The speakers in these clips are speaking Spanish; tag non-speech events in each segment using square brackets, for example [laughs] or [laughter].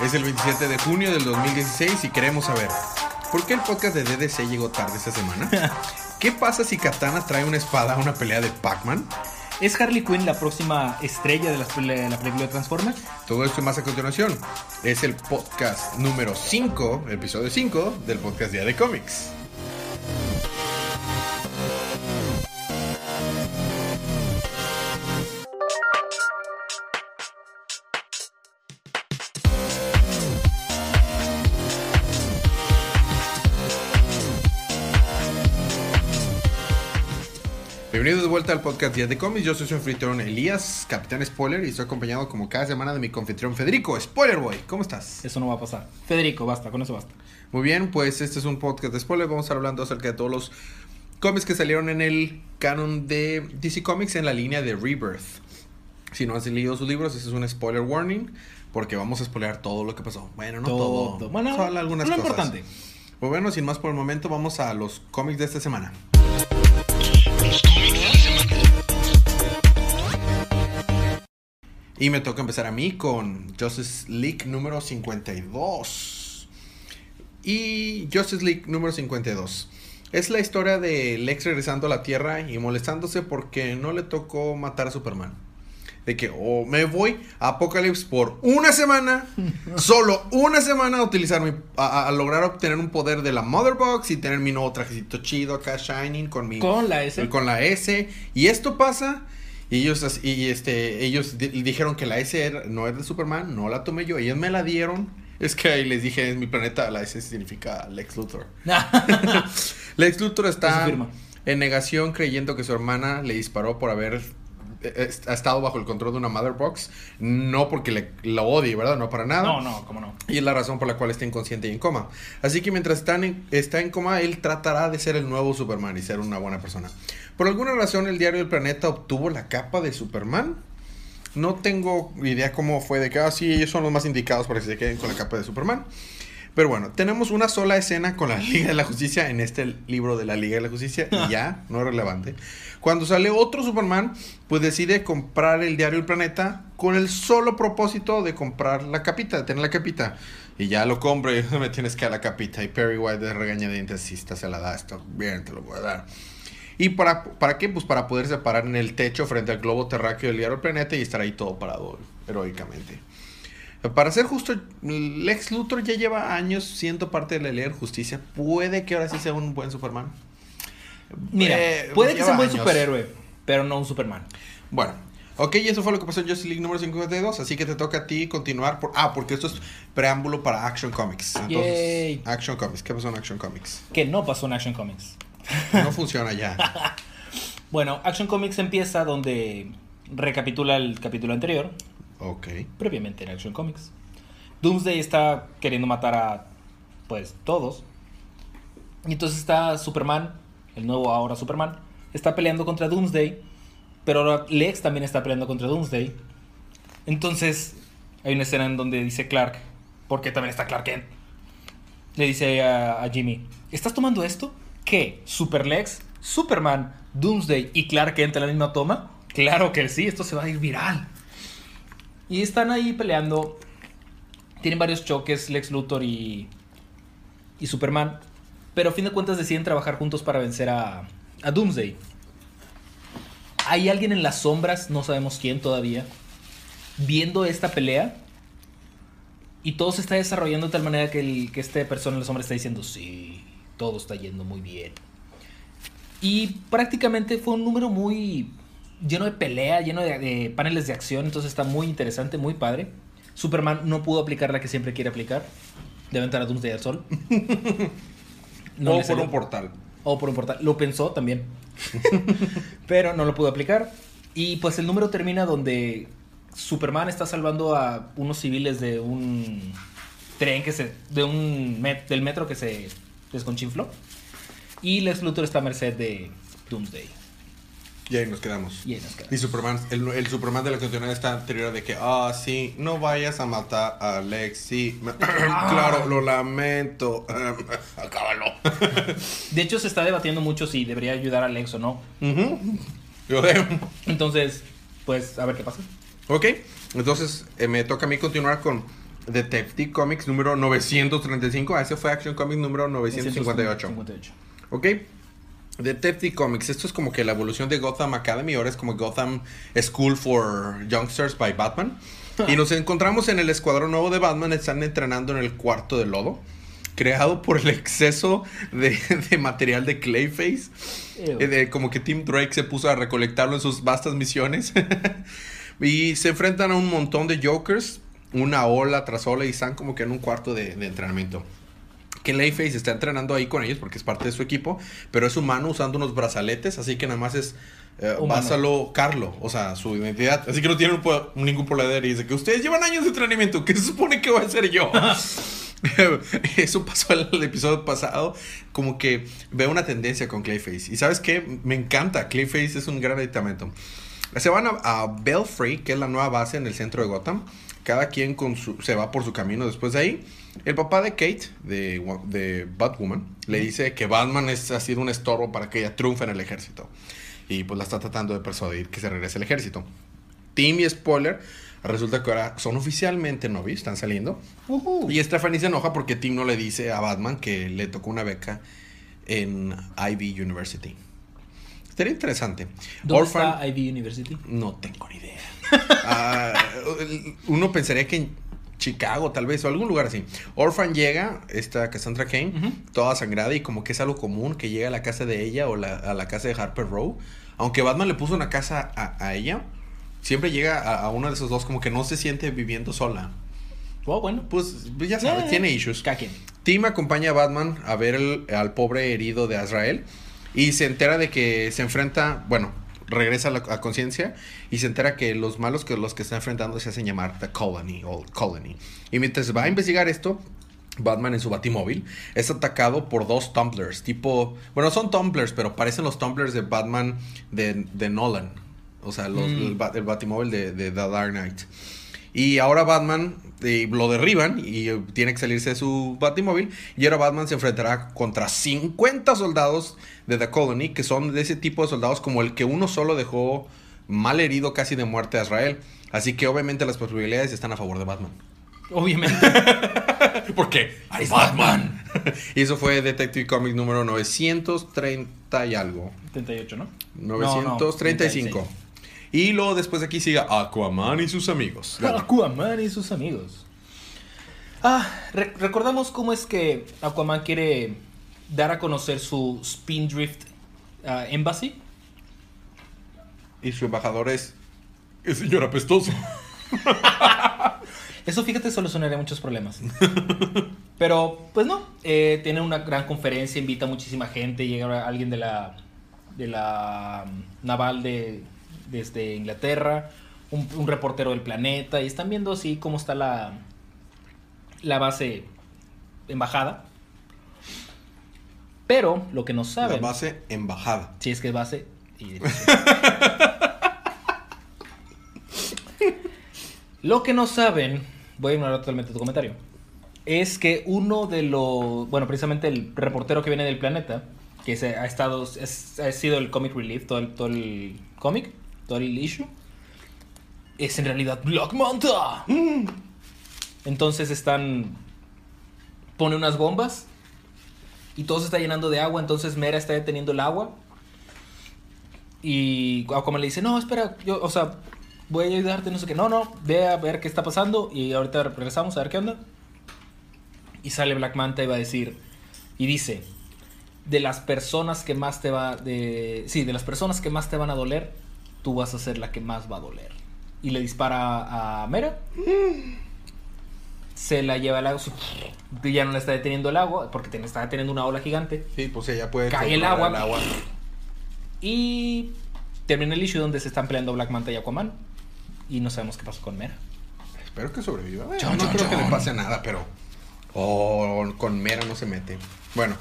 Es el 27 de junio del 2016 y queremos saber, ¿por qué el podcast de DDC llegó tarde esta semana? [laughs] ¿Qué pasa si Katana trae una espada a una pelea de Pac-Man? ¿Es Harley Quinn la próxima estrella de la, de la película de Transformers? Todo esto y más a continuación. Es el podcast número 5, episodio 5 del podcast Día de Cómics. Vuelta al podcast Días de Cómics. Yo soy su anfitrión Elías, Capitán Spoiler, y estoy acompañado como cada semana de mi anfitrión Federico, Spoiler Boy. ¿Cómo estás? Eso no va a pasar. Federico, basta, con eso basta. Muy bien, pues este es un podcast de spoiler. Vamos a estar hablando acerca de todos los cómics que salieron en el canon de DC Comics en la línea de Rebirth. Si no has leído sus libros, ese es un spoiler warning, porque vamos a spoilear todo lo que pasó. Bueno, no todo. Todo. Bueno, solo algunas cosas. importante. Pues bueno, sin más por el momento, vamos a los cómics de esta semana. Y me toca empezar a mí con Justice League número 52. Y Justice League número 52. Es la historia de Lex regresando a la Tierra y molestándose porque no le tocó matar a Superman. De que o me voy a Apocalypse por una semana, [laughs] solo una semana a utilizar mi, a, a lograr obtener un poder de la Mother Box y tener mi nuevo trajecito chido acá shining con mi Con la S. con la S. Y esto pasa. Y ellos, y este, ellos di- dijeron que la S era- no es de Superman, no la tomé yo. Ellos me la dieron. Es que ahí les dije, en mi planeta la S significa Lex Luthor. [laughs] [laughs] Lex Luthor Es está en negación creyendo que su hermana le disparó por haber ha estado bajo el control de una Mother Box. No porque le, lo odie, ¿verdad? No para nada. No, no, cómo no. Y es la razón por la cual está inconsciente y en coma. Así que mientras está en, está en coma, él tratará de ser el nuevo Superman y ser una buena persona. Por alguna razón, el diario del planeta obtuvo la capa de Superman. No tengo idea cómo fue de que, ah, sí, ellos son los más indicados para que se queden con la capa de Superman. Pero bueno, tenemos una sola escena con la [laughs] Liga de la Justicia en este libro de la Liga de la Justicia y ya, no es relevante. Cuando sale otro Superman, pues decide comprar el diario El Planeta con el solo propósito de comprar la capita, de tener la capita. Y ya lo compro y [laughs] me tienes que dar la capita. Y Perry White de regañadientes, si esta se la da, esto bien, te lo voy a dar. ¿Y para, para qué? Pues para poderse parar en el techo frente al globo terráqueo del diario El Planeta y estar ahí todo parado heroicamente. Para ser justo, Lex Luthor ya lleva años siendo parte de la Liga de Justicia. Puede que ahora sí sea un buen Superman. Mira, Eh, puede que sea un buen años. superhéroe, pero no un Superman. Bueno, ok, y eso fue lo que pasó en Justice League número 52. Así que te toca a ti continuar. Por, ah, porque esto es preámbulo para Action Comics. Entonces, Yay. Action Comics. ¿Qué pasó en Action Comics? Que no pasó en Action Comics. No funciona ya. [laughs] Bueno, Action Comics empieza donde recapitula el capítulo anterior, Ok. previamente en Action Comics. Doomsday está queriendo matar a, pues, todos. Y entonces está Superman, el nuevo ahora Superman, está peleando contra Doomsday, pero ahora Lex también está peleando contra Doomsday. Entonces, hay una escena en donde dice Clark, porque también está Clark Kent, le dice a, a Jimmy, ¿estás tomando esto? ¿Qué? ¿Super Lex, Superman, Doomsday y Clark Kent en la misma toma? Claro que sí, esto se va a ir viral. Y están ahí peleando. Tienen varios choques, Lex Luthor y, y Superman. Pero a fin de cuentas deciden trabajar juntos para vencer a, a Doomsday. Hay alguien en las sombras, no sabemos quién todavía, viendo esta pelea. Y todo se está desarrollando de tal manera que, que esta persona en la sombra está diciendo, sí, todo está yendo muy bien. Y prácticamente fue un número muy lleno de pelea, lleno de, de paneles de acción, entonces está muy interesante, muy padre. Superman no pudo aplicar la que siempre quiere aplicar, de aventar a Doomsday al sol. [laughs] No o por un portal. O por un portal. Lo pensó también. [laughs] Pero no lo pudo aplicar. Y pues el número termina donde Superman está salvando a unos civiles de un tren que se. de un met- del metro que se desconchinfló. Y Lex Luthor está a merced de Doomsday. Y ahí nos quedamos. Y ahí nos quedamos. Y Superman, el, el Superman de la continuidad está anterior de que, ah, sí, no vayas a matar a Lex, sí, me- [clears throat] claro, lo lamento, [laughs] acábalo. De hecho, se está debatiendo mucho si debería ayudar a Lex o no. Yo Entonces, pues, a ver qué pasa. ok, entonces eh, me toca a mí continuar con Detective Comics número 935. Ah, ese fue Action Comics número 958. 958. ¿Ok? Detective Comics, esto es como que la evolución de Gotham Academy, ahora es como Gotham School for Youngsters by Batman. Y nos encontramos en el escuadrón nuevo de Batman, están entrenando en el cuarto de lodo, creado por el exceso de, [laughs] de material de Clayface. Eh, de- como que Tim Drake se puso a recolectarlo en sus vastas misiones. [laughs] y se enfrentan a un montón de Jokers, una ola tras ola, y están como que en un cuarto de, de entrenamiento. Que Clayface está entrenando ahí con ellos porque es parte de su equipo, pero es humano usando unos brazaletes, así que nada más es eh. Básalo Carlo, o sea, su identidad. Así que no tiene un ningún problema. Y dice que ustedes llevan años de entrenamiento, ¿qué se supone que voy a hacer yo? [laughs] Eso pasó el, el episodio pasado. Como que veo una tendencia con Clayface. Y sabes qué? Me encanta. Clayface es un gran aditamento. Se van a, a Belfry, que es la nueva base en el centro de Gotham. Cada quien con su, se va por su camino después de ahí. El papá de Kate, de, de Batwoman, le dice que Batman es, ha sido un estorbo para que ella triunfe en el ejército. Y pues la está tratando de persuadir que se regrese al ejército. Tim y Spoiler, resulta que ahora son oficialmente novios, están saliendo. Y Stephanie se enoja porque Tim no le dice a Batman que le tocó una beca en Ivy University. Estaría interesante. ¿Dónde Orphan- está Ivy University? no tengo ni idea. [laughs] Ah, uno pensaría que Chicago, tal vez, o algún lugar así. Orphan llega, esta Cassandra Kane, toda sangrada y como que es algo común que llega a la casa de ella o la- a la casa de Harper Row. Aunque Batman le puso una casa a, a ella, siempre llega a, a uno de esos dos como que no se siente viviendo sola. Oh, bueno. Pues ya sabes, Eh, tiene issues. Tim acompaña a Batman a ver el- al pobre herido de Azrael y se entera de que se enfrenta, bueno, regresa a la a conciencia y se entera que los malos que los que está enfrentando se hacen llamar The Colony o Colony. Y mientras va a investigar esto, Batman en su batimóvil es atacado por dos tumblers, tipo, bueno, son tumblers, pero parecen los tumblers de Batman de, de Nolan. O sea, los- Mm. el, el batimóvil de, de The Dark Knight. Y ahora Batman eh, lo derriban y eh, tiene que salirse de su batimóvil. Y ahora Batman se enfrentará contra 50 soldados de The Colony, que son de ese tipo de soldados como el que uno solo dejó mal herido casi de muerte a Israel. Así que obviamente las posibilidades están a favor de Batman. Obviamente. [laughs] Porque es Batman. [laughs] y eso fue Detective Comics número 930 y algo. 78, ¿no? 935. No, no, y luego después de aquí sigue Aquaman y sus amigos. Aquaman y sus amigos. Ah, re- recordamos cómo es que Aquaman quiere dar a conocer su Spindrift ah, Embassy. Y su embajador es. El señor apestoso. [laughs] Eso, fíjate, solucionaría muchos problemas. [laughs] Pero, pues no. eh, tiene una gran conferencia, invita a muchísima gente. Llega alguien de la, de la mm, naval de, desde Inglaterra, un, un reportero del planeta. Y están viendo así cómo está la, la base embajada. Pero lo que no La saben. base embajada. Si es que es base. y- Lo que no saben, voy a ignorar totalmente tu comentario, es que uno de los, bueno, precisamente el reportero que viene del planeta, que se ha estado, es- ha sido el comic relief, todo el, todo el cómic, todo el issue, es en realidad Black Manta. Entonces están, pone unas bombas y todo se está llenando de agua, entonces Mera está deteniendo el agua. Y como le dice, no, espera, yo, o sea, voy a ayudarte, no sé qué. No, no, ve a ver qué está pasando y ahorita regresamos a ver qué onda. Y sale Black Manta y va a decir, y dice, de las personas que más te va, de, sí, de las personas que más te van a doler, tú vas a ser la que más va a doler. Y le dispara a Mera. Se la lleva al agua. Ya no le está deteniendo el agua porque te- está deteniendo una ola gigante. Sí, pues ella puede. Cae el controlar agua. Y termina el issue donde se están peleando Black Manta y Aquaman. Y no sabemos qué pasó con Mera. Espero que sobreviva. Bueno, Chon, no creo que le pase nada, pero. Oh, con Mera no se mete. Bueno,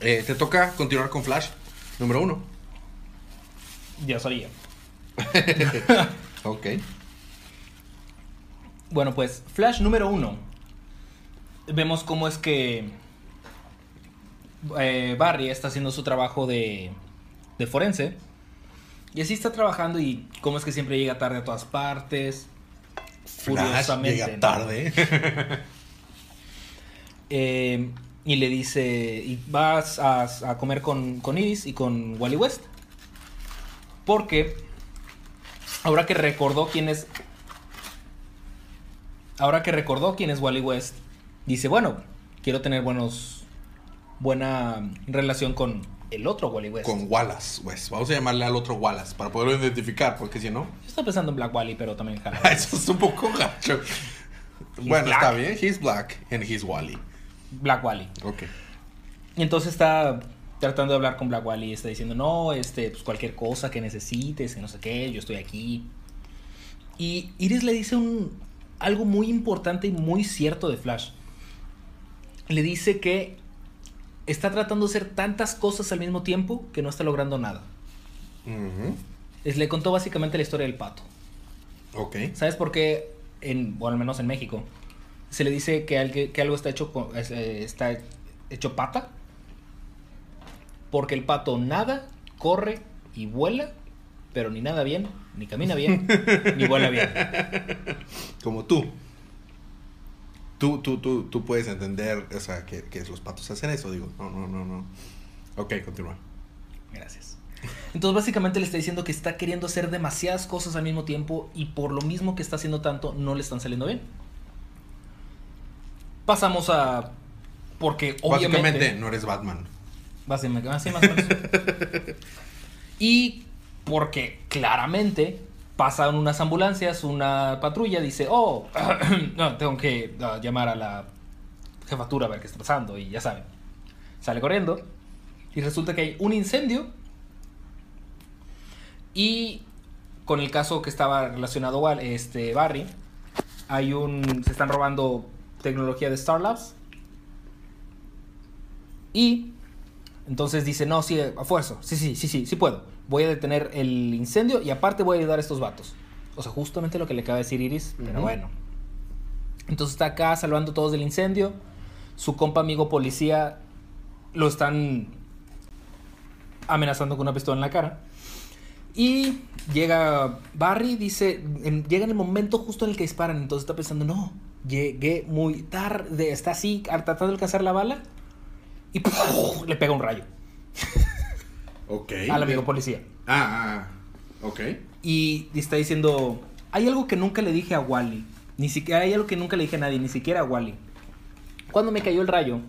eh, te toca continuar con Flash, número uno. Ya sabía. Ok. Bueno, pues Flash número uno. Vemos cómo es que eh, Barry está haciendo su trabajo de, de forense. Y así está trabajando y cómo es que siempre llega tarde a todas partes. Flash furiosamente. llega ¿no? tarde. [laughs] Eh, y le dice, y vas a, a comer con, con Iris y con Wally West. Porque ahora que recordó quién es... Ahora que recordó quién es Wally West, dice, bueno, quiero tener buenos... Buena relación con el otro Wally West. Con Wallace, pues. Vamos a llamarle al otro Wallace para poderlo identificar, porque si no. Yo estaba pensando en Black Wally, pero también jala. [laughs] Eso es un poco gacho. bueno, black. está bien. He's black and he's Wally. Black Wally. Ok. Y entonces está tratando de hablar con Black Wally está diciendo, no, este, pues cualquier cosa que necesites, que no sé qué, yo estoy aquí. Y Iris le dice un, algo muy importante y muy cierto de Flash. Le dice que está tratando de hacer tantas cosas al mismo tiempo que no está logrando nada. Es- le contó básicamente la historia del pato. Ok. ¿Sabes por qué, en, bueno, al menos en México, se le dice que, algo- que algo está hecho, eh, está hecho pata? Porque el pato nada, corre y vuela, pero ni nada bien, ni camina bien, [laughs] ni vuela bien. Como tú. Tú, tú, tú, tú puedes entender, o sea, que, que los patos hacen eso, digo. No, no, no, no. Ok, continúa. Gracias. Entonces básicamente le está diciendo que está queriendo hacer demasiadas cosas al mismo tiempo y por lo mismo que está haciendo tanto no le están saliendo bien. Pasamos a... Porque obviamente... Básicamente, no eres Batman. Más menos. [laughs] y porque claramente pasan unas ambulancias, una patrulla dice, oh, [clears throat] no, tengo que ah, llamar a la jefatura a ver qué está pasando y ya saben. Sale corriendo y resulta que hay un incendio y con el caso que estaba relacionado a este Barry, hay un se están robando tecnología de Star Labs y entonces dice, no, sí, a fuerza. Sí, sí, sí, sí, sí puedo. Voy a detener el incendio y aparte voy a ayudar a estos vatos. O sea, justamente lo que le acaba de decir Iris, pero bueno. Entonces está acá salvando a todos del incendio. Su compa amigo policía lo están amenazando con una pistola en la cara. Y llega Barry, dice, en- llega en el momento justo en el que disparan, entonces está pensando, no, llegué muy tarde, está así, tratando de alcanzar la bala, y ¡puf! le pega un rayo Ok. al amigo policía. Ah, ah, ok. Y está diciendo, hay algo que nunca le dije a Wally, ni siquiera hay algo que nunca le dije a nadie, ni siquiera a Wally. Cuando me cayó el rayo,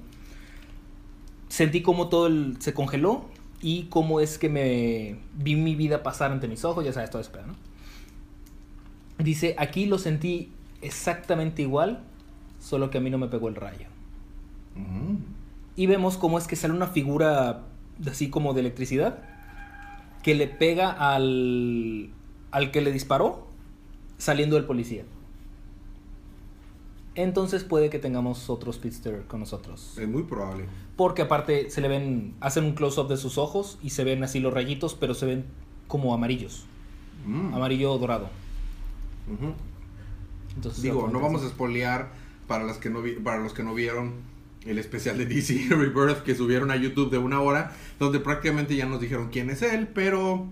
sentí como todo el- se congeló y cómo es que me vi mi vida pasar ante mis ojos, ya sabes, todo eso, ¿no? Dice, aquí lo sentí exactamente igual, solo que a mí no me pegó el rayo. Ujú. Y vemos cómo es que sale una figura así como de electricidad que le pega al, al que le disparó saliendo del policía. Entonces puede que tengamos otro speedster con nosotros. Es muy probable. Porque aparte se le ven, hacen un close-up de sus ojos y se ven así los rayitos, pero se ven como amarillos. Mm. Amarillo dorado. Entonces, Digo, no vamos a spoilear para, las que no vi- para los que no vieron el especial de DC [laughs] Rebirth que subieron a YouTube de una hora, donde prácticamente ya nos dijeron quién es él, pero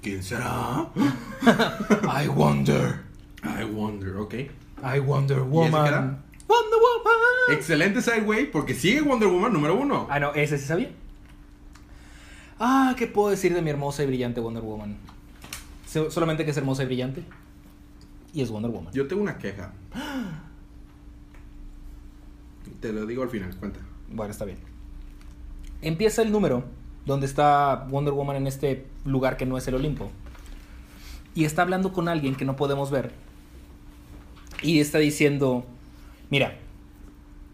¿quién será? [laughs] I wonder. I wonder, ok. I Wonder ese Woman. qué era? Wonder Woman. Excelente Sideway, porque sigue Wonder Woman número uno. Ah, no, ese sí sabía. Ah, ¿qué puedo decir de mi hermosa y brillante Wonder Woman? So- solamente que es hermosa y brillante. Y es Wonder Woman. Yo tengo una queja. [gasps] Te lo digo al final, cuenta. Bueno, está bien. Empieza el número donde está Wonder Woman en este lugar que no es el Olimpo. Y está hablando con alguien que no podemos ver. Y está diciendo, mira,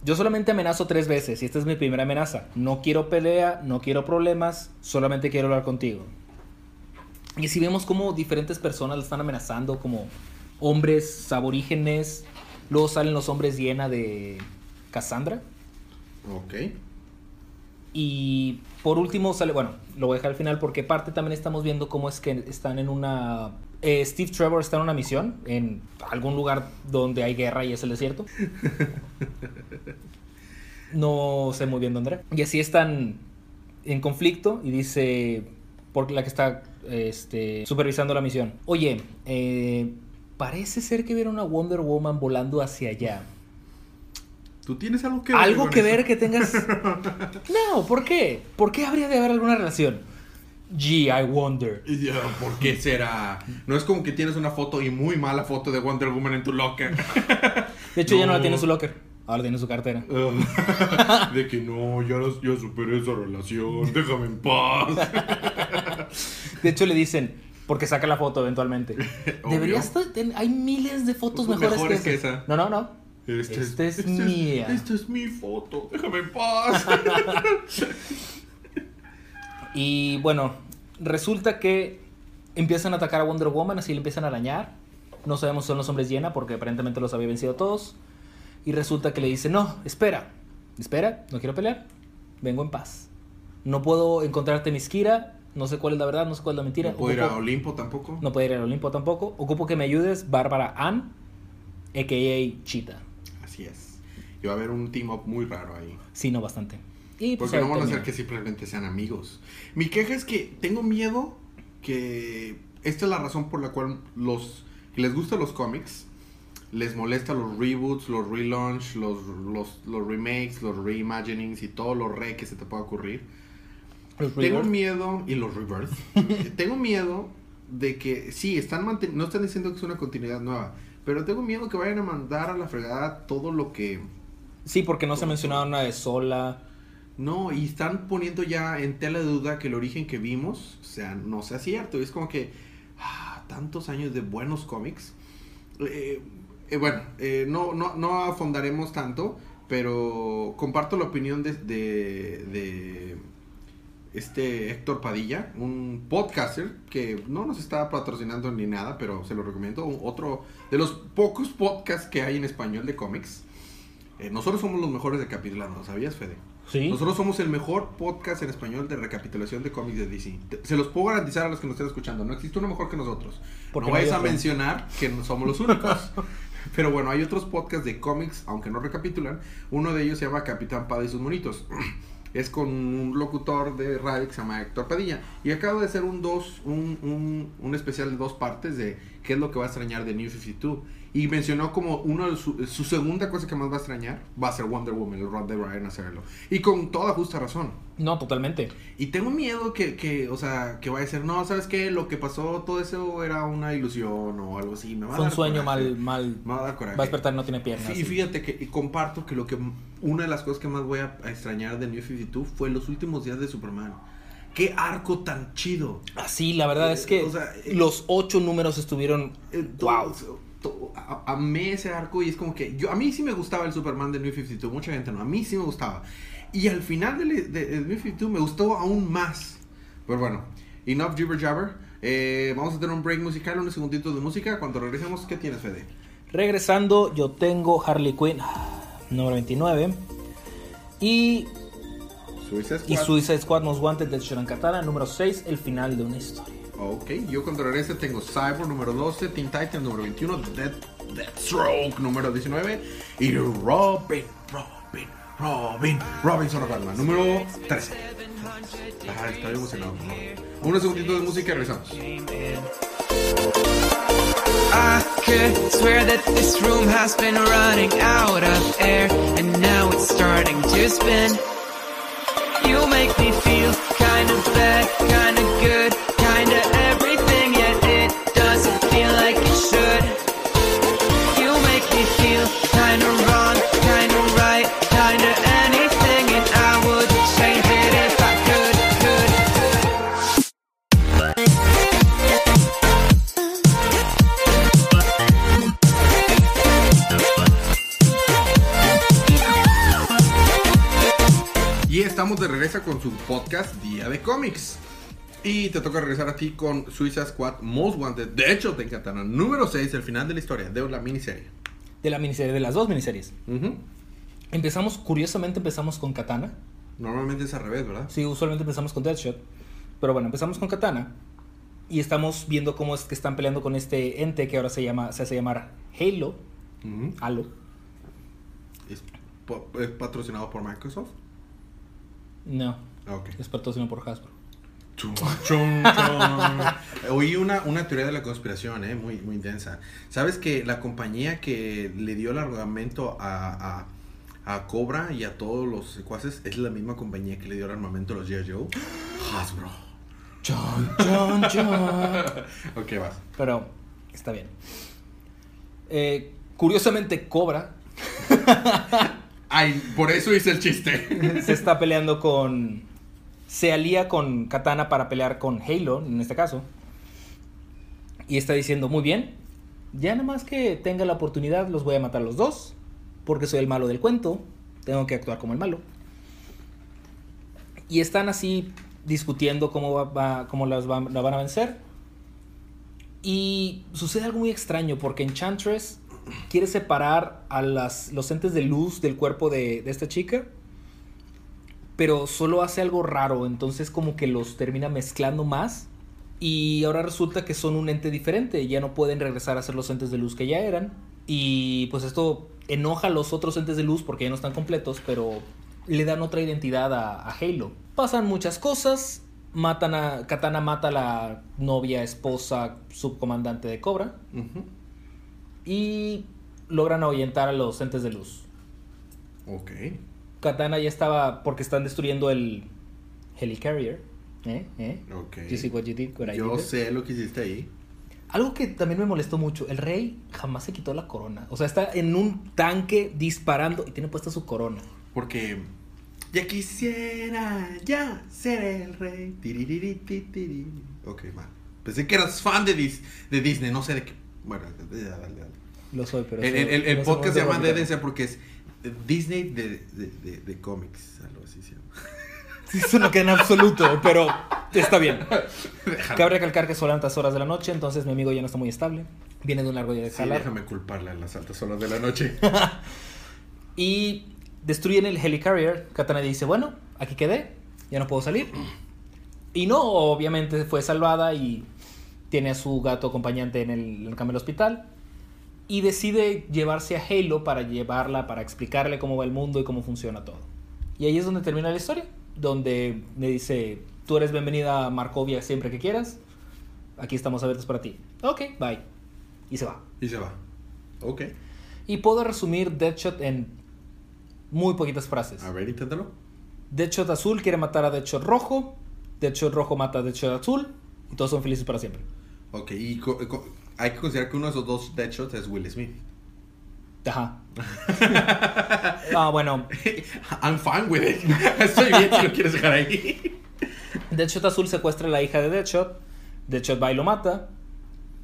yo solamente amenazo tres veces y esta es mi primera amenaza. No quiero pelea, no quiero problemas, solamente quiero hablar contigo. Y si vemos como diferentes personas están amenazando, como hombres aborígenes, luego salen los hombres llena de Cassandra. Ok. Y por último sale, bueno, lo voy a dejar al final porque parte también estamos viendo cómo es que están en una... eh, Steve Trevor está en una misión en algún lugar donde hay guerra y es el desierto. [laughs] No sé muy bien dónde era. Y así están en conflicto y dice, por la que está este, supervisando la misión, oye, eh, parece ser que vieron a Wonder Woman volando hacia allá. ¿Tú tienes algo que ver? ¿Algo que eso? ver que tengas...? [laughs] No, ¿por qué? ¿Por qué habría de haber alguna relación? Gee, I wonder. ¿Por qué será? No es como que tienes una foto y muy mala foto de Wonder Woman en tu locker. [laughs] De hecho, ya no la tiene en su locker. Ahora tiene en su cartera. [laughs] de que no, ya, ya superé esa relación, déjame en paz. De hecho, le dicen, porque saca la foto eventualmente. Obvio. Deberías... Hay miles de fotos mejores, Mejores que, esa. No, no, no. Este Esta es mía. esta es mi foto, déjame en paz. [laughs] Y bueno, resulta que empiezan a atacar a Wonder Woman, así le empiezan a arañar. No sabemos si son los hombres llena, porque aparentemente los había vencido a todos. Y resulta que le dice, no, espera, espera, no quiero pelear, vengo en paz. No puedo encontrarte mis Kira, no sé cuál es la verdad, no sé cuál es la mentira. ¿No puedo ir a Olimpo tampoco? no puedo ir al Olimpo tampoco. Ocupo que me ayudes, Bárbara Ann, a.k.a. Cheetah. Y va a haber un team up muy raro ahí. Sí, no, bastante. Y pues, Porque no van a ser que simplemente sean amigos. Mi queja es que tengo miedo que esta es la razón por la cual los que les gustan los cómics les molesta los reboots, los relaunch, los, los, los remakes, los reimaginings y todo lo re que se te pueda ocurrir. Los Tengo Rebirth. miedo, y los rebirth, [laughs] tengo miedo de que, sí, están no están diciendo que es una continuidad nueva, pero tengo miedo que vayan a mandar a la fregada todo lo que... Sí, porque no se ha mencionado nada de Sola. No, y están poniendo ya en tela de duda que el origen que vimos, o sea, no sea cierto. Es como que, ah, tantos años de buenos cómics. Eh, eh, bueno, eh, no, no, no afondaremos tanto, pero comparto la opinión de, de, de este Héctor Padilla, un podcaster que no nos está patrocinando ni nada, pero se lo recomiendo. Otro de los pocos podcasts que hay en español de cómics. Eh, nosotros somos los mejores recapitulando, ¿sabías, Fede? Sí. Nosotros somos el mejor podcast en español de recapitulación de cómics de DC. Te- Se los puedo garantizar a los que nos estén escuchando. No existe uno mejor que nosotros. Porque no vayas a mencionar que no somos los únicos. [laughs] Pero bueno, hay otros podcasts de cómics, aunque no recapitulan. Uno de ellos se llama Capitán Pada y sus monitos. [clears throat] Es con un locutor de radio que se llama Héctor Padilla. Y acabo de hacer un dos, un, un, un especial de dos partes de qué es lo que va a extrañar de New 52. Y mencionó como uno de su, su segunda cosa que más va a extrañar va a ser Wonder Woman, el Rod de Ryan hacerlo. Y con toda justa razón. No, totalmente. Y tengo miedo que, que, o sea, que vaya a ser, no, ¿sabes qué? Lo que pasó, todo eso era una ilusión o algo así. Me va a Fue un dar sueño coraje. mal, mal. Me va a dar coraje. Va a despertar y no tiene piernas. Y fíjate que y comparto que lo que una de las cosas que más voy a, a extrañar de New 52 fue los últimos días de Superman. Qué arco tan chido. Así, la verdad es que O sea, eh, los ocho números estuvieron. Eh, wow. Todo- a- amé ese arco y es como que yo a mí sí me gustaba el Superman de New 52, mucha gente no, a mí sí me gustaba. Y al final de, de- de New 52 me gustó aún más. Pero bueno, enough jibber jabber. Eh, vamos a tener un break musical, unos segunditos de música. Cuando regresemos, ¿qué tienes, Fede? Regresando, yo tengo Harley Quinn, número 29. Y, Suicide y Squad. Suicide Squad Most Wanted del Shoran Katana, número 6, el final de una historia. Ok, yo cuando regrese tengo Cyborg número 12, Teen Titan número 21, Dead, Deathstroke número 19 y Robin, Robin, Robin, Robinson of Batman número 13. Ah, estoy emocionado. ¿no? Unos segunditos de música y regresamos. I could swear that this room has been running out of air, and now it's starting to spin. You make me feel con su podcast Día de Cómics. Y te toca regresar a ti con Suicide Squad Most Wanted. De hecho, te encantará. Número 6, el final de la historia, de la miniserie. De la miniserie, de las dos miniseries. Empezamos, curiosamente empezamos con Katana. Normalmente es al revés, ¿verdad? Sí, usualmente empezamos con Deadshot. Pero bueno, empezamos con Katana. Y estamos viendo cómo es que están peleando con este ente que ahora se llama, se hace llamar Halo. Halo. ¿Es, po- es patrocinado por Microsoft? No, ok. es patrocinado por Hasbro. Chun, chun, chun. Oí una, una teoría de la conspiración, eh, muy, muy intensa. ¿Sabes que la compañía que le dio el armamento a, a, a Cobra y a todos los secuaces es la misma compañía que le dio el armamento a los G.I. Joe? Hasbro. Chon, chon, chon. Ok, vas. Pero está bien. Eh, curiosamente, Cobra [laughs] Ay, por eso hice el chiste. [laughs] se está peleando con. Se alía con Katana para pelear con Halo, en este caso. Y está diciendo, muy bien, ya nada más que tenga la oportunidad, los voy a matar los dos. Porque soy el malo del cuento. Tengo que actuar como el malo. Y están así discutiendo cómo, va, cómo las la van a vencer. Y sucede algo muy extraño porque Enchantress quiere separar a los entes de luz del cuerpo de, esta chica. Pero solo hace algo raro, entonces como que los termina mezclando más. Y ahora resulta que son un ente diferente, ya no pueden regresar a ser los entes de luz que ya eran. Y pues esto enoja a los otros entes de luz porque ya no están completos, pero le dan otra identidad a, a Halo. Pasan muchas cosas, matan a Katana mata a la novia, esposa, subcomandante de Cobra Ujú. Y logran ahuyentar a los entes de luz. Ok. Katana ya estaba porque están destruyendo el Helicarrier. ¿Eh? ¿Eh? Ok. You see what you did, what I Yo did? sé lo que hiciste ahí. Algo que también me molestó mucho, el rey jamás se quitó la corona. O sea, está en un tanque disparando y tiene puesta su corona. Porque ya quisiera ya ser el rey. Tiriririritiri. Ok, va. Pensé que eras fan de, Dis- de Disney, no sé de qué. Bueno, dale, dale. Lo soy, pero... El, el- no podcast se llama Dedense porque es Disney de, de, de, de cómics, algo así se llama. [laughs] Eso no queda en absoluto, pero está bien. [laughs] Cabe recalcar que son altas horas de la noche, entonces mi amigo ya no está muy estable. Viene de un largo día de Sí, jalar. déjame culparle a las altas horas de la noche. [laughs] Y destruyen el Helicarrier. Katana dice, bueno, aquí quedé, ya no puedo salir. Y no, obviamente fue salvada y tiene a su gato acompañante en el, en el cama del hospital. Y decide llevarse a Halo para llevarla, para explicarle cómo va el mundo y cómo funciona todo. Y ahí es donde termina la historia, donde le dice, tú eres bienvenida a Markovia siempre que quieras. Aquí estamos abiertos para ti. Ok, bye. Y se va. Y se va. Ok. Y puedo resumir Deadshot en muy poquitas frases. A ver, inténtalo. Deadshot azul quiere matar a Deadshot rojo. Deadshot rojo mata a Deadshot azul. Y todos son felices para siempre. Ok, y hay que considerar que uno de esos dos Deadshots es Will Smith. Ajá. [laughs] ah, bueno. I'm fine with it. [laughs] Estoy bien si lo quieres dejar ahí. Deadshot azul secuestra a la hija de Deadshot. Deadshot va y lo mata.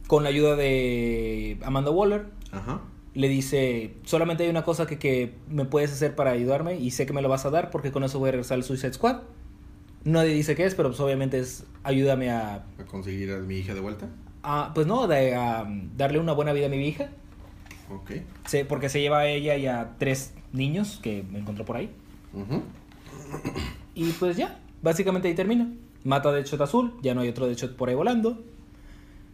Con la ayuda de Amanda Waller. Ajá. Le dice, solamente hay una cosa que, que me puedes hacer para ayudarme y sé que me lo vas a dar porque con eso voy a regresar al Suicide Squad. Nadie dice qué es, pero pues obviamente es ayúdame a A conseguir a mi hija de vuelta. Ah, pues no, de a, darle una buena vida a mi hija. Ok. Sí, porque se lleva a ella y a tres niños que me encontró por ahí. Ujú. Y pues ya, básicamente ahí termina. Mata a Deadshot azul, ya no hay otro Deadshot por ahí volando.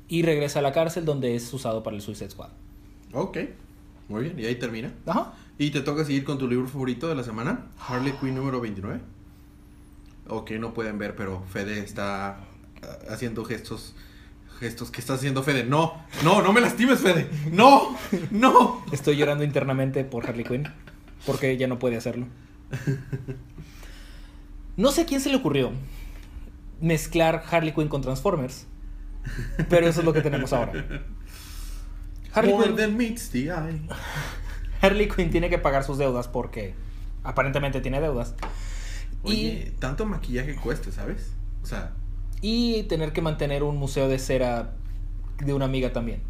Y regresa a la cárcel donde es usado para el Suicide Squad. Ok. Muy bien, y ahí termina. Ajá. ¿Y te toca seguir con tu libro favorito de la semana? Harley Quinn número 29. Ok, no pueden ver, pero Fede está ah, haciendo gestos. Gestos. ¿Qué está haciendo Fede? No, no, no me lastimes, Fede. No, no. Estoy llorando internamente por Harley Quinn. Porque ella no puede hacerlo. No sé a quién se le ocurrió mezclar Harley Quinn con Transformers. Pero eso es lo que tenemos ahora. Harley More Quinn- than meets the eye. Harley Quinn tiene que pagar sus deudas porque aparentemente tiene deudas. Oye, tanto maquillaje cuesta, ¿sabes? O sea, Y, y tener que mantener un museo de cera de una amiga también.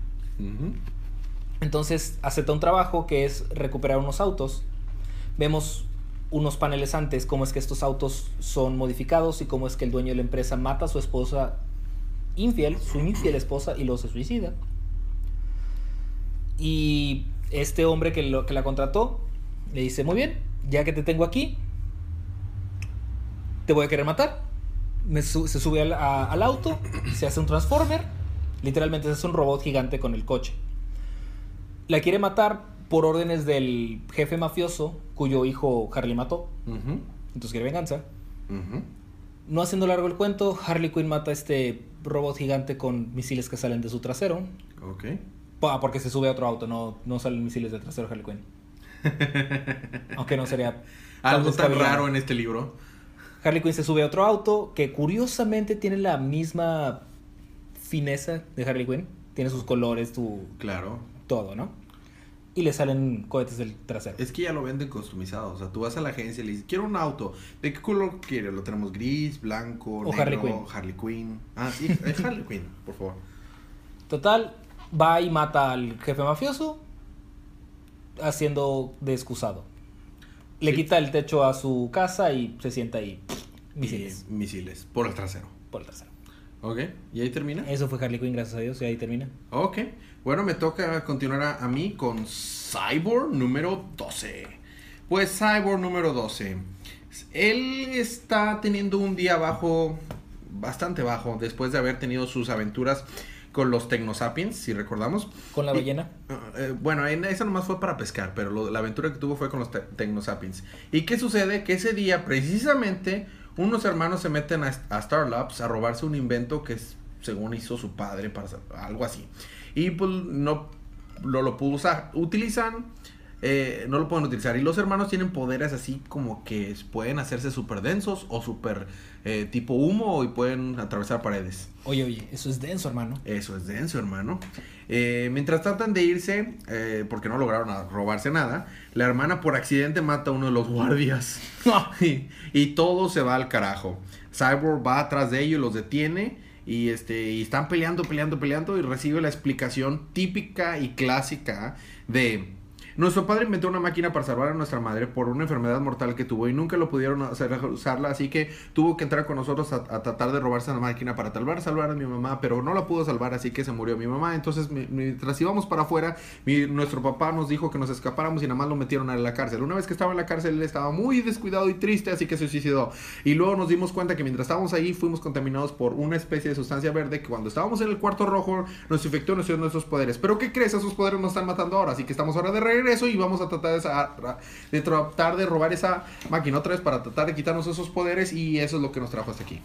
Entonces acepta un trabajo que es recuperar unos autos. Vemos unos paneles antes, cómo es que estos autos son modificados y cómo es que el dueño de la empresa mata a su esposa infiel, su infiel esposa, y luego se suicida. Y este hombre que, lo, que la contrató le dice, muy bien, ya que te tengo aquí, te voy a querer matar. Me su- se sube al, a- al auto, se hace un transformer, literalmente se hace un robot gigante con el coche. La quiere matar por órdenes del jefe mafioso cuyo hijo Harley mató. Entonces quiere venganza. No haciendo largo el cuento, Harley Quinn mata a este robot gigante con misiles que salen de su trasero. Ok. Ah, porque se sube a otro auto, no, no salen misiles de trasero Harley Quinn. [laughs] Aunque no sería Algo tan raro en este libro. Harley Quinn se sube a otro auto que curiosamente tiene la misma fineza de Harley Quinn. Tiene sus colores, tu Claro. todo, ¿no? Y le salen cohetes del trasero. Es que ya lo venden customizado. O sea, tú vas a la agencia y le dices, quiero un auto. ¿De qué color quieres? Lo tenemos gris, blanco, O negro, Harley Quinn. Harley Quinn. Ah, sí, es [laughs] Harley Quinn, por favor. Total, va y mata al jefe mafioso haciendo de excusado. Le Sí. quita el techo a su casa y se sienta ahí. Misiles. Y misiles, por el trasero. Por el trasero. Ok, ¿y ahí termina? Eso fue Harley Quinn, gracias a Dios, y ahí termina. Ok, bueno, me toca continuar a, a mí con Cyborg número 12. Pues Cyborg número 12. Él está teniendo un día bajo, bastante bajo, después de haber tenido sus aventuras con los Technosapiens, si recordamos. Con la Y- ballena. Eh, bueno, en- esa nomás fue para pescar, pero lo- la aventura que tuvo fue con los te- Technosapiens. ¿Y qué sucede? Que ese día, precisamente, unos hermanos se meten a, a Star Labs a robarse un invento que es- según hizo su padre, para algo así. Y pues no lo, lo pudo usar. Utilizan, eh, no lo pueden utilizar. Y los hermanos tienen poderes así como que pueden hacerse súper densos o súper eh, tipo humo y pueden atravesar paredes. Oye, oye, eso es denso, hermano. Eso es denso, hermano. Eh, mientras tratan de irse, eh, porque no lograron robarse nada, la hermana por accidente mata a uno de los guardias. [laughs] [laughs] y, y todo se va al carajo. Cyborg va atrás de ellos, los detiene. Y, este, y están peleando, peleando, peleando. Y recibe la explicación típica y clásica de... Nuestro padre inventó una máquina para salvar a nuestra madre por una enfermedad mortal que tuvo y nunca lo pudieron hacer usarla, así que tuvo que entrar con nosotros a, tratar de robarse la máquina para salvar, salvar a mi mamá, pero no la pudo salvar, así que se murió mi mamá. Entonces, mi- mientras íbamos para afuera, mi- nuestro papá nos dijo que nos escapáramos y nada más lo metieron a la cárcel. Una vez que estaba en la cárcel, él estaba muy descuidado y triste, así que se suicidó. Y luego nos dimos cuenta que mientras estábamos ahí, fuimos contaminados por una especie de sustancia verde que cuando estábamos en el cuarto rojo nos infectó, nos dio nuestros poderes. Pero ¿qué crees? Esos poderes nos están matando ahora, así que estamos ahora de regreso y vamos a tratar de, esa- de tratar de robar esa máquina otra vez para tratar de quitarnos esos poderes y eso es lo que nos trajo hasta aquí.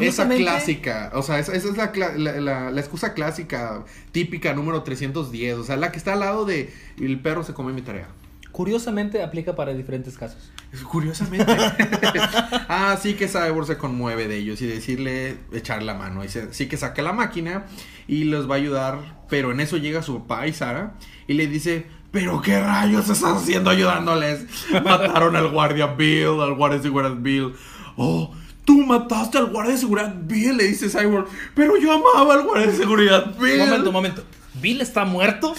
Esa clásica, o sea, esa, esa es la, cla- la, la- la excusa clásica, típica, número 310, o sea, la que está al lado de el perro se come mi tarea. curiosamente aplica para diferentes casos. Curiosamente. [laughs] ah, sí que Cyborg se conmueve de ellos y decirle, echar la mano. Y se- sí que saca la máquina y los va a ayudar. Pero en eso llega su papá y Sara y le dice, pero qué rayos estás haciendo ayudándoles. Mataron al guardia Bill, al guardia de seguridad Bill. Oh, tú mataste al guardia de seguridad Bill, le dice Cyborg. Pero yo amaba al guardia de seguridad Bill. Momento, momento. ¿Bill está muerto?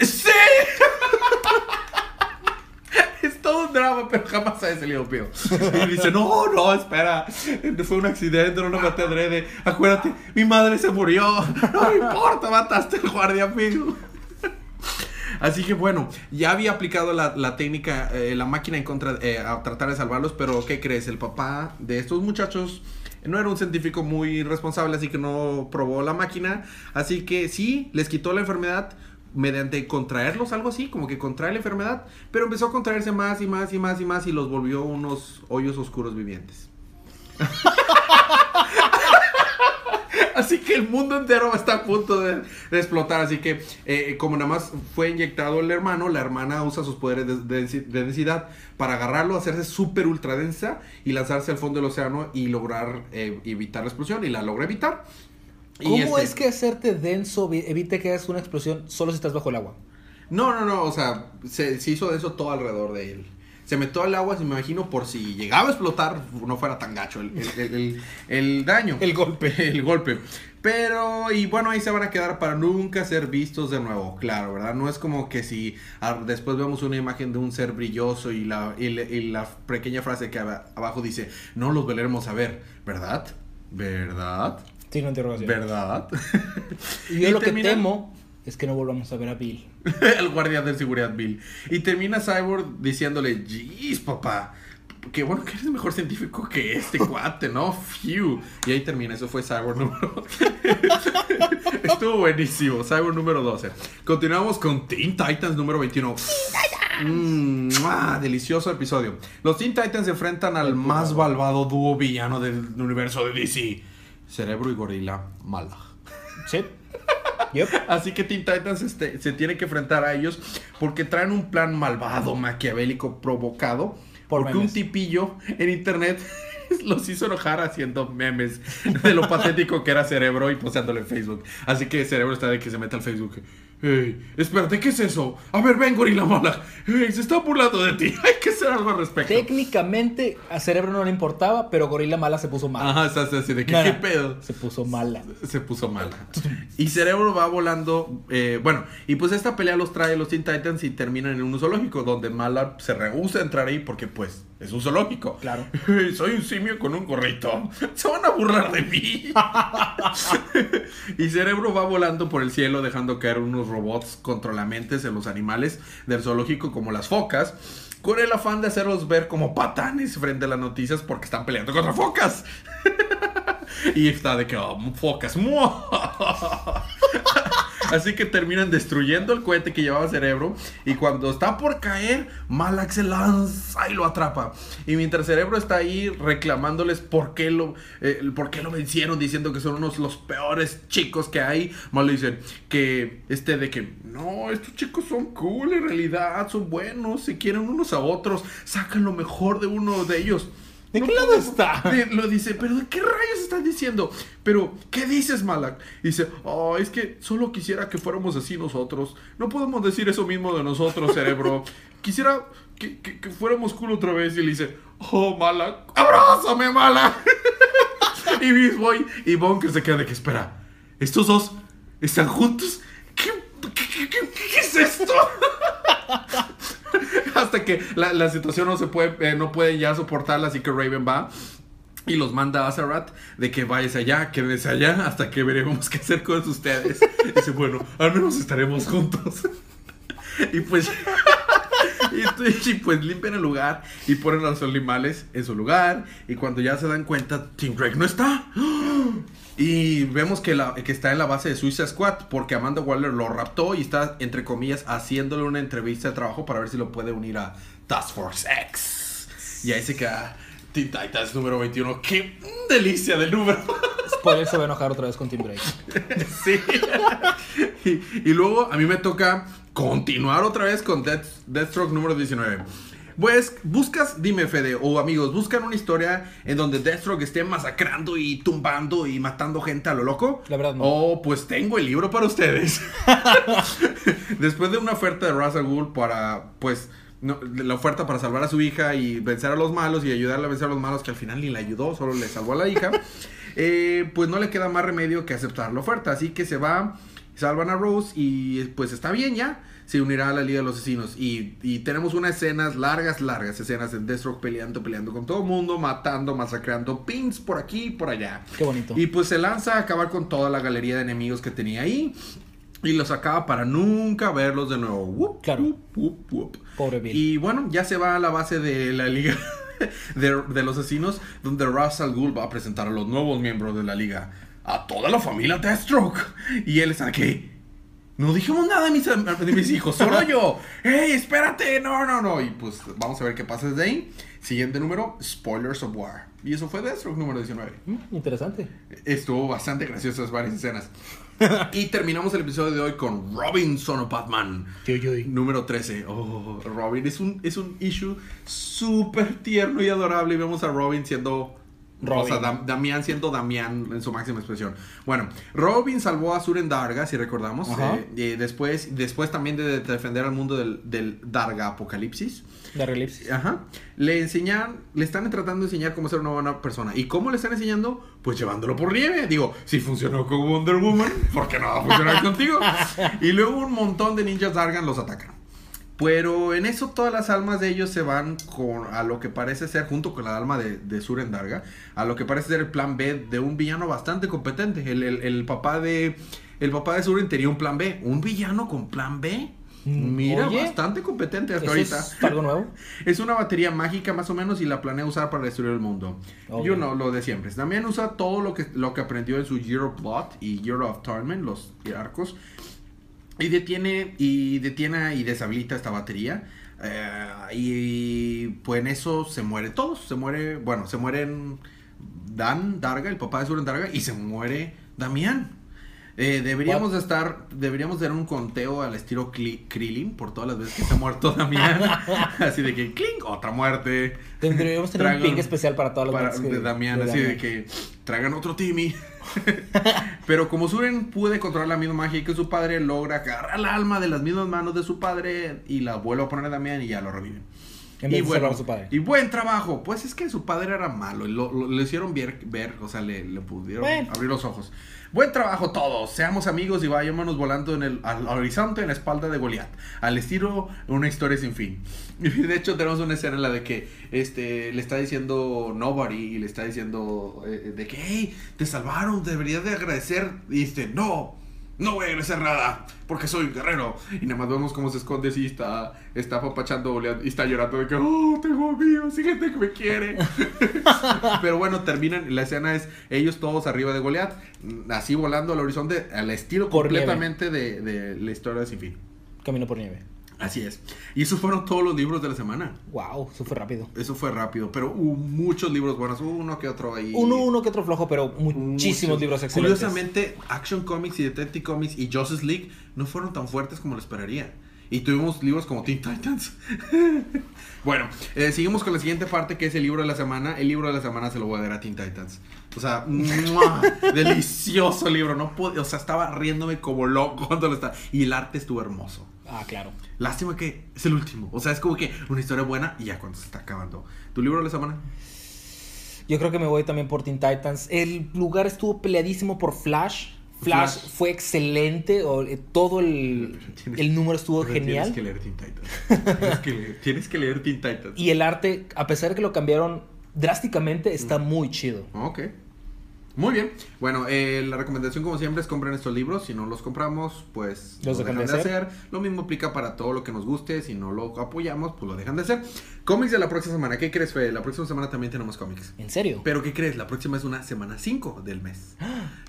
¡Sí! [laughs] Es todo un drama, pero jamás ha salido peor. Y dice, no, no, espera. Fue un accidente, no lo maté adrede. Acuérdate, mi madre se murió. No me importa, mataste al guardia amigo. Así que bueno, ya había aplicado la, la técnica, eh, la máquina en contra, eh, a tratar de salvarlos, pero ¿qué crees? El papá de estos muchachos no era un científico muy responsable, así que no probó la máquina. Así que sí, les quitó la enfermedad mediante contraerlos, algo así, como que contraer la enfermedad, pero empezó a contraerse más y más y más y más y los volvió unos hoyos oscuros vivientes. [laughs] Así que el mundo entero está a punto de, de explotar. Así que, eh, como nada más fue inyectado el hermano, la hermana usa sus poderes de, de densi- de densidad para agarrarlo, hacerse súper ultra densa y lanzarse al fondo del océano y lograr eh, evitar la explosión. Y la logra evitar. ¿Cómo este- es que hacerte denso vi- evite que hagas una explosión solo si estás bajo el agua? No, no, no, o sea, se, se hizo eso todo alrededor de él. Se metió al agua, se me imagino, por si llegaba a explotar, no fuera tan gacho el, el- el- el- daño. El golpe. [laughs] El golpe. Pero, y bueno, ahí se van a quedar para nunca ser vistos de nuevo, claro, ¿verdad? No es como que si ah, después vemos una imagen de un ser brilloso y la, y la, y la pequeña frase que aba- abajo dice, no los volveremos a ver, ¿verdad? ¿Verdad? Interrogación. ¿Verdad? Y yo Y lo que temo es que no volvamos a ver a Bill. [laughs] el guardia de seguridad Bill. Y termina Cyborg diciéndole, jeez, papá. Qué bueno que eres mejor científico que este [laughs] cuate, ¿no? Phew. Y ahí termina, eso fue Cyborg número... [laughs] Estuvo buenísimo, Cyborg número 12. Continuamos con Teen Titans número 21. Mm, ¡mua! delicioso episodio. Los Teen Titans se enfrentan al más malvado dúo villano del universo de DC. Cerebro y Gorila Mala. Sí. Yep. Así que Teen Titans este, se tiene que enfrentar a ellos porque traen un plan malvado, maquiavélico, provocado. Por porque un tipillo en internet [laughs] los hizo enojar haciendo memes de lo patético que era Cerebro y posteándolo en Facebook. Así que Cerebro está de que se mete al Facebook. Ey, espérate, ¿qué es eso? A ver, ven, gorila mala. Ey, se está burlando de ti. [laughs] Hay que hacer algo al respecto. Técnicamente a Cerebro no le importaba, pero Gorila Mala se puso mala. Ajá, está así de que, ¿qué pedo? Se puso mala. se puso mal. Y Cerebro va volando. eh, bueno, y pues esta pelea los trae los Teen Titans y terminan en un zoológico donde Mala se rehúsa a entrar ahí porque, pues, es un zoológico. Claro. [laughs] Soy un simio con un gorrito. [laughs] Se van a burlar de mí. y Cerebro va volando por el cielo dejando caer unos robots controlamentes en los animales del zoológico como las focas. Con el afán de hacerlos ver como patanes frente a las noticias porque están peleando contra focas. [laughs] Y está de que, oh, focas. [laughs] Así que terminan destruyendo el cohete que llevaba Cerebro. Y cuando está por caer, Malak se lanza y lo atrapa. Y mientras Cerebro está ahí reclamándoles por qué lo, eh, por qué lo vencieron, diciendo que son unos los peores chicos que hay, Mal dicen que este de que no, estos chicos son cool en realidad, son buenos, se quieren unos a otros, sacan lo mejor de uno de ellos. ¿De No qué lado está? de- lo dice, pero ¿de qué rayos están diciendo? Pero, ¿qué dices, Malak? Dice, oh, es que solo quisiera que fuéramos así nosotros. No podemos decir eso mismo de nosotros, cerebro. [laughs] Quisiera que, que- que fuéramos cool otra vez. Y le dice, oh, Malak, abrázame, Malak. [laughs] y Beast Boy y Bunker se queda de que, espera, ¿estos dos están juntos? ¿Qué, qué- qué- qué- qué es esto? [laughs] [laughs] Hasta que la, la situación no se puede, eh, no pueden ya soportarla, así que Raven va y los manda a Azarat de que vayas allá, quédense allá, hasta que veremos [laughs] qué hacer con ustedes. Dice, bueno, al menos estaremos juntos. [laughs] y pues. Y, y, pues limpian el lugar y ponen a los animales en su lugar. Y cuando ya se dan cuenta, Team Drake no está. Y vemos que, la, que está en la base de Suicide Squad porque Amanda Waller lo raptó y está, entre comillas, haciéndole una entrevista de trabajo para ver si lo puede unir a Task Force X. Y ahí se queda Teen Titans número 21. ¡Qué delicia del número! Spoiler se va a enojar otra vez con Team Drake. [laughs] sí. y, y luego a mí me toca continuar otra vez con Death, Deathstroke número 19. Pues buscas, dime Fede, o amigos, buscan una historia en donde Deathstroke esté masacrando y tumbando y matando gente a lo loco. La verdad no. Oh, pues tengo el libro para ustedes. [laughs] Después de una oferta de Ra's al para, pues, no, la oferta para salvar a su hija y vencer a los malos y ayudarle a vencer a los malos que al final ni la ayudó, solo le salvó a la hija, [laughs] eh, pues no le queda más remedio que aceptar la oferta. Así que se va, salvan a Rose y pues está bien ya. Se unirá a la Liga de los Asesinos. Y, y tenemos unas escenas, largas, largas escenas en Deathstroke peleando, peleando con todo el mundo, matando, masacrando pins por aquí y por allá. Qué bonito. Y pues se lanza a acabar con toda la galería de enemigos que tenía ahí. Y los acaba para nunca verlos de nuevo. Whoop, Claro. whoop, whoop, whoop. Pobre Bill. Y bueno, ya se va a la base de la liga [laughs] de, de los asesinos, donde Ra's al Ghul va a presentar a los nuevos miembros de la liga. A toda la familia Deathstroke. Y él está aquí. No dijimos nada de mis, de mis hijos, solo [laughs] yo. ¡Ey, espérate! No, no, no. Y pues vamos a ver qué pasa desde ahí. Siguiente número, Spoilers of War. Y eso fue Deathstroke número 19. Mm, interesante. Estuvo bastante gracioso varias escenas. [laughs] y terminamos el episodio de hoy con Robin Son of Batman. Número 13. Oh, Robin es un, es un issue súper tierno y adorable. Y vemos a Robin siendo. Robin. O sea, Dam- Damián siendo Damián en su máxima expresión. Bueno, Robin salvó a Suren Darga, si recordamos. Eh, y después, después también de defender al mundo del, del Darga Apocalipsis. De Relipsis. Ajá. Le enseñan, le están tratando de enseñar cómo ser una buena persona. ¿Y cómo le están enseñando? Pues llevándolo por nieve. Digo, si funcionó con Wonder Woman, ¿por qué no va a funcionar [laughs] contigo? Y luego un montón de ninjas Dargan los atacan. Pero en eso todas las almas de ellos se van con, a lo que parece ser, junto con la alma de, de Suren Darga, a lo que parece ser el plan B de un villano bastante competente. El, el- el papá de el papá de Suren tenía un plan B. ¿Un villano con plan B? Mm, Mira, oye, bastante competente hasta ¿Eso ahorita. es algo nuevo? [laughs] Es una batería mágica más o menos y la planea usar para destruir el mundo. Yo no, lo de siempre. También usa todo lo que, lo que aprendió en su Year of Blood y Year of Torment, los arcos. Y detiene, y detiene y deshabilita esta batería. Eh, y pues en eso se muere todos. Se muere, bueno, se mueren Dan Darga, el papá de Suren Darga, y se muere Damián. Eh, deberíamos de estar, deberíamos de dar un conteo al estilo Krillin por todas las veces que se ha muerto Damián. [laughs] Así de que, clink, otra muerte. Tendríamos que tener un ping especial para todas las para- que- de Damián, de así de que tragan otro Timmy. Pero como Suren puede controlar la misma magia que su padre, logra agarrar el alma de las mismas manos de su padre y la vuelve a poner a Damián y ya lo reviven. Y, bueno, su padre. y buen trabajo. Pues es que su padre era malo. y Lo, lo- le hicieron ver, ver o sea, le, le pudieron Bueno. abrir los ojos. Buen trabajo todos. Seamos amigos y vayámonos volando en el, al horizonte en la espalda de Goliat. Al estilo una historia sin fin. [laughs] Y de hecho tenemos una escena en la de que este, le está diciendo Nobody y le está diciendo eh, de que, hey, te salvaron, deberías de agradecer. Y dice, no. No voy a agradecer nada, porque soy un guerrero. Y nada más vemos cómo se esconde y está, está Goliat y está llorando de que, oh, tengo amigos y gente que me quiere. [laughs] Pero bueno, terminan, la escena es ellos todos arriba de Goliat, así volando al horizonte, al estilo Por completamente de, de la historia de Sin Fin. Camino por nieve. Así es. Y esos fueron todos los libros de la semana. Wow, eso fue rápido. Eso fue rápido, pero hubo muchos libros buenos, hubo uno que otro ahí. Uno, uno que otro flojo, pero muchísimos libros excelentes. Curiosamente, Action Comics y Detective Comics y Justice League no fueron tan fuertes como lo esperaría. Y tuvimos libros como Teen Titans. [laughs] bueno, eh, seguimos con la siguiente parte que es el libro de la semana. El libro de la semana se lo voy a dar a Teen Titans. O sea, ¡mua! [laughs] delicioso libro. No pude, o sea, estaba riéndome como loco cuando lo estaba. Y el arte estuvo hermoso. Ah, claro. Lástima que es el último. O sea, es como que una historia buena y ya cuando se está acabando. ¿Tu libro de la semana? Yo creo que me voy también por Teen Titans. El lugar estuvo peleadísimo por Flash. Flash, Flash. fue excelente. eh, todo el, [laughs] Tienes- el número estuvo genial. Tienes que leer Teen Titans. Tienes que leer, tienes que leer Teen Titans. Y el arte, a pesar de que lo cambiaron drásticamente, está muy chido. Ok. Muy bien. Bueno, eh, la recomendación como siempre es compren estos libros. Si no los compramos, pues Los lo dejan dejan de hacer. Lo mismo aplica para todo lo que nos guste. Si no lo apoyamos, pues lo dejan de hacer. Cómics de la próxima semana. ¿Qué crees, Fede? La próxima semana también tenemos cómics. ¿En serio? Pero ¿qué crees? La próxima es una semana 5 del mes.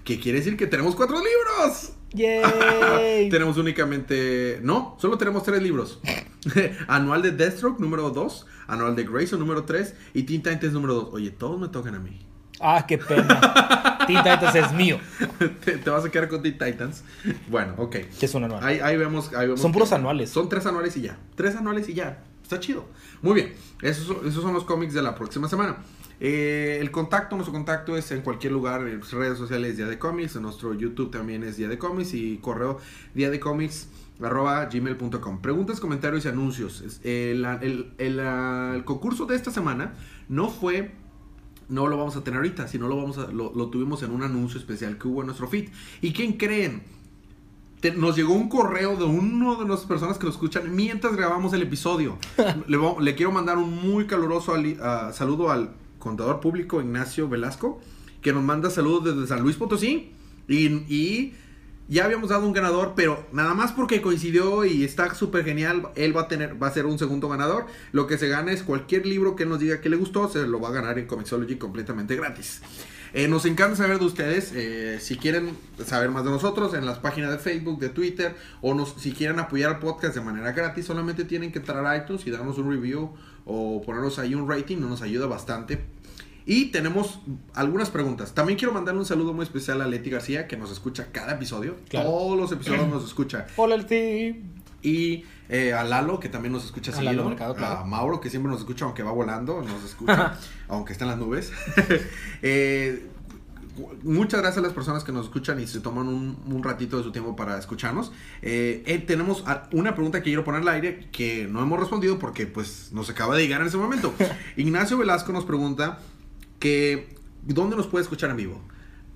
¿Qué quiere decir? Que tenemos cuatro libros. ¡Yay! [laughs] tenemos únicamente... No, solo tenemos tres libros. [laughs] anual de Deathstroke número 2. Anual de Grayson número 3. Y Teen Titans número 2. Oye, todos me tocan a mí. Ah, qué pena. Teen Titans es mío. te, te vas a quedar con Teen Titans. Bueno, ok. Que es un anual. Ahí, ahí vemos, ahí vemos Son puros anuales. Son tres anuales y ya. Tres anuales y ya. Está chido. Muy bien. Esos, son- esos son los cómics de la próxima semana. Eh, el contacto, nuestro contacto es en cualquier lugar, en redes sociales Día de Cómics, en nuestro YouTube también es Día de Cómics y correo Día de Cómics arroba gmail.com. Preguntas, comentarios y anuncios. Es- El, el- el, el concurso de esta semana no fue no lo vamos a tener ahorita, sino lo vamos a, lo, lo tuvimos en un anuncio especial que hubo en nuestro feed. ¿Y quién creen? Te- nos llegó un correo de uno de las personas que lo escuchan mientras grabamos el episodio. [laughs] le, quiero mandar un muy caluroso ali- ah, saludo al contador público Ignacio Velasco, que nos manda saludos desde San Luis Potosí. Y, y ya habíamos dado un ganador, pero nada más porque coincidió y está súper genial, él va a tener, va a ser un segundo ganador. Lo que se gana es cualquier libro que nos diga que le gustó, se lo va a ganar en Comixology completamente gratis. Eh, nos encanta saber de ustedes. eh, si quieren saber más de nosotros, en las páginas de Facebook, de Twitter, o nos, si quieren apoyar al podcast de manera gratis, solamente tienen que entrar a iTunes y darnos un review o ponernos ahí un rating, nos ayuda bastante. Y tenemos algunas preguntas. También quiero mandarle un saludo muy especial a Leti García, que nos escucha cada episodio. Claro. Todos los episodios [clears throat] nos escucha. Hola, el team. Y eh, a Lalo, que también nos escucha A seguido. Lalo Mercado, claro. A Mauro, que siempre nos escucha, aunque va volando, nos escucha, [laughs] aunque está en las nubes. [laughs] Eh, muchas gracias a las personas que nos escuchan y se toman un, un ratito de su tiempo para escucharnos. Eh, eh, tenemos una pregunta que quiero poner al aire que no hemos respondido porque pues nos acaba de llegar en ese momento. [laughs] Ignacio Velasco nos pregunta que ¿dónde nos puede escuchar en vivo?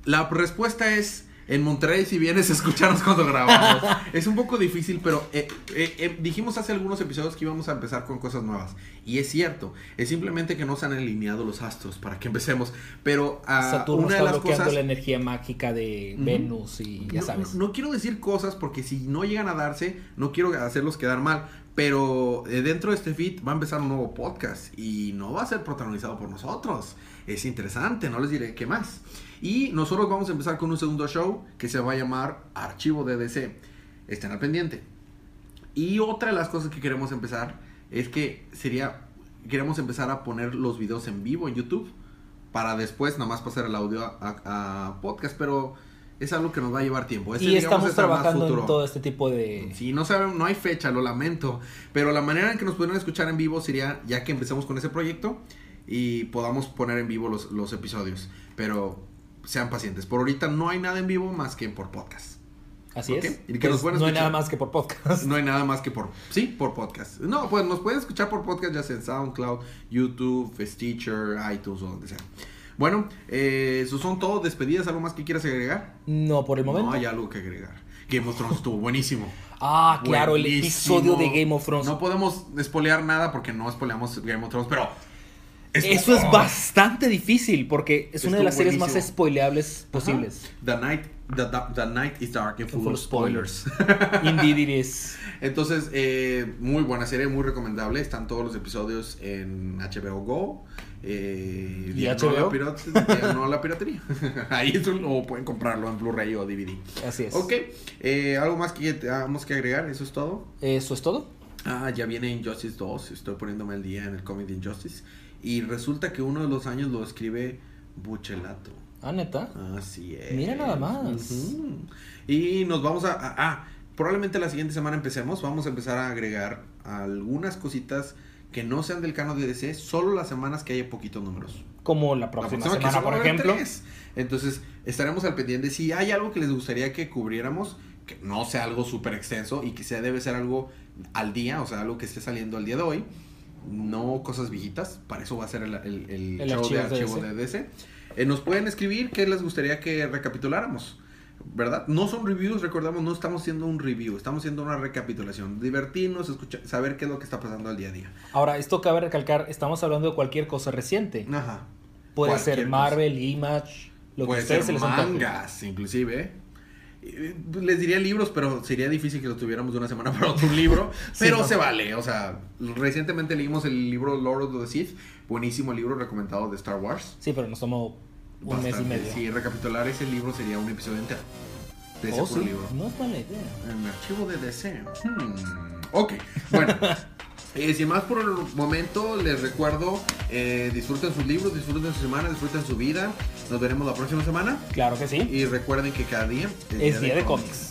La respuesta es en Monterrey si vienes a escucharnos cuando grabamos. [laughs] es un poco difícil, pero eh, eh, eh, dijimos hace algunos episodios que íbamos a empezar con cosas nuevas. Y es cierto, es simplemente que no se han alineado los astros para que empecemos. Pero ah, Saturno una de está las bloqueando cosas... la energía mágica de. Venus y ya No- sabes. No, no quiero decir cosas porque si no llegan a darse, no quiero hacerlos quedar mal. Pero dentro de este feed va a empezar un nuevo podcast y no va a ser protagonizado por nosotros. Es interesante, no les diré qué más. Y nosotros vamos a empezar con un segundo show que se va a llamar Archivo DDC. Estén al pendiente. Y otra de las cosas que queremos empezar es que sería, queremos empezar a poner los videos en vivo en YouTube para después nada más pasar el audio a, a- a podcast, pero es algo que nos va a llevar tiempo. Ese, Y digamos, estamos trabajando en todo este tipo de... Sí, no saben, no hay fecha, lo lamento. Pero la manera en que nos pudieran escuchar en vivo sería ya que empecemos con ese proyecto y podamos poner en vivo los, los episodios. Pero sean pacientes. Por ahorita no hay nada en vivo más que por podcast. Así es. y que Pues nos no hay nada más que por podcast. No hay nada más que por... Sí, por podcast. No, pues nos pueden escuchar por podcast ya sea en SoundCloud, YouTube, Stitcher, iTunes o donde sea. Bueno, eh, eso son todo. Despedidas, ¿algo más que quieras agregar? No, por el momento. No hay algo que agregar. Game of Thrones estuvo buenísimo. [laughs] Ah, claro, el episodio de Game of Thrones. No podemos espolear nada porque no espoleamos Game of Thrones, pero. Eso es bastante difícil porque es una de las series más buenísimo. spoileables Ajá. posibles. The night, the, the- the night is dark and full, Full of of spoilers. Indeed it is. [laughs] Entonces, eh, muy buena serie, muy recomendable. Están todos los episodios en HBO Go. Eh, ¿Y HBO? La pirat- diagonal la piratería. [laughs] Ahí es un- o pueden comprarlo en Blu-ray o DVD. Así es. Ok, eh, ¿algo más que tenemos que agregar? ¿Eso es todo? Eso es todo. Ah, ya viene Injustice 2. Estoy poniéndome al día en el cómic de Injustice. Y resulta que uno de los años lo escribe Buchelato. Ah, neta. Así es. Mira nada más. Y nos vamos a, a- Ah, probablemente la siguiente semana empecemos. Vamos a empezar a agregar algunas cositas que no sean del canon de DC. Solo las semanas que haya poquitos números. Como la La próxima, semana, por ejemplo. tres. Entonces, estaremos al pendiente. Si hay algo que les gustaría que cubriéramos, que no sea algo súper extenso y que sea, debe ser algo al día, o sea, algo que esté saliendo al día de hoy, no cosas viejitas. Para eso va a ser el, el, el El show de archivo de archivo DC. de DC. Eh, nos pueden escribir qué les gustaría que recapituláramos. ¿Verdad? No son reviews, recordamos, no estamos haciendo un review, estamos haciendo una recapitulación. Divertirnos, escuchar, saber qué es lo que está pasando al día a día. Ahora, esto cabe recalcar, estamos hablando de cualquier cosa reciente. Ajá. Puede Cualquier ser cosa. Marvel, Image, lo Puede que ustedes se ser les antoje. mangas, inclusive. Eh, Les diría libros, pero sería difícil que lo tuviéramos de una semana [laughs] para otro libro. Sí, pero no. se vale. O sea, recientemente leímos el libro Lord of the Sith. Buenísimo libro recomendado de Star Wars. Sí, pero nos tomó un mes y Bastante. medio. Sí, recapitular ese libro sería un episodio entero. De ese Oh, sí, libro. no es mala idea. En el archivo de DC. Hmm, Ok, bueno. [laughs] eh, sin más por el momento, les recuerdo, eh, disfruten sus libros, disfruten su semana, disfruten su vida. Nos veremos la próxima semana. Claro que sí. Y recuerden que cada día Es día de cómics.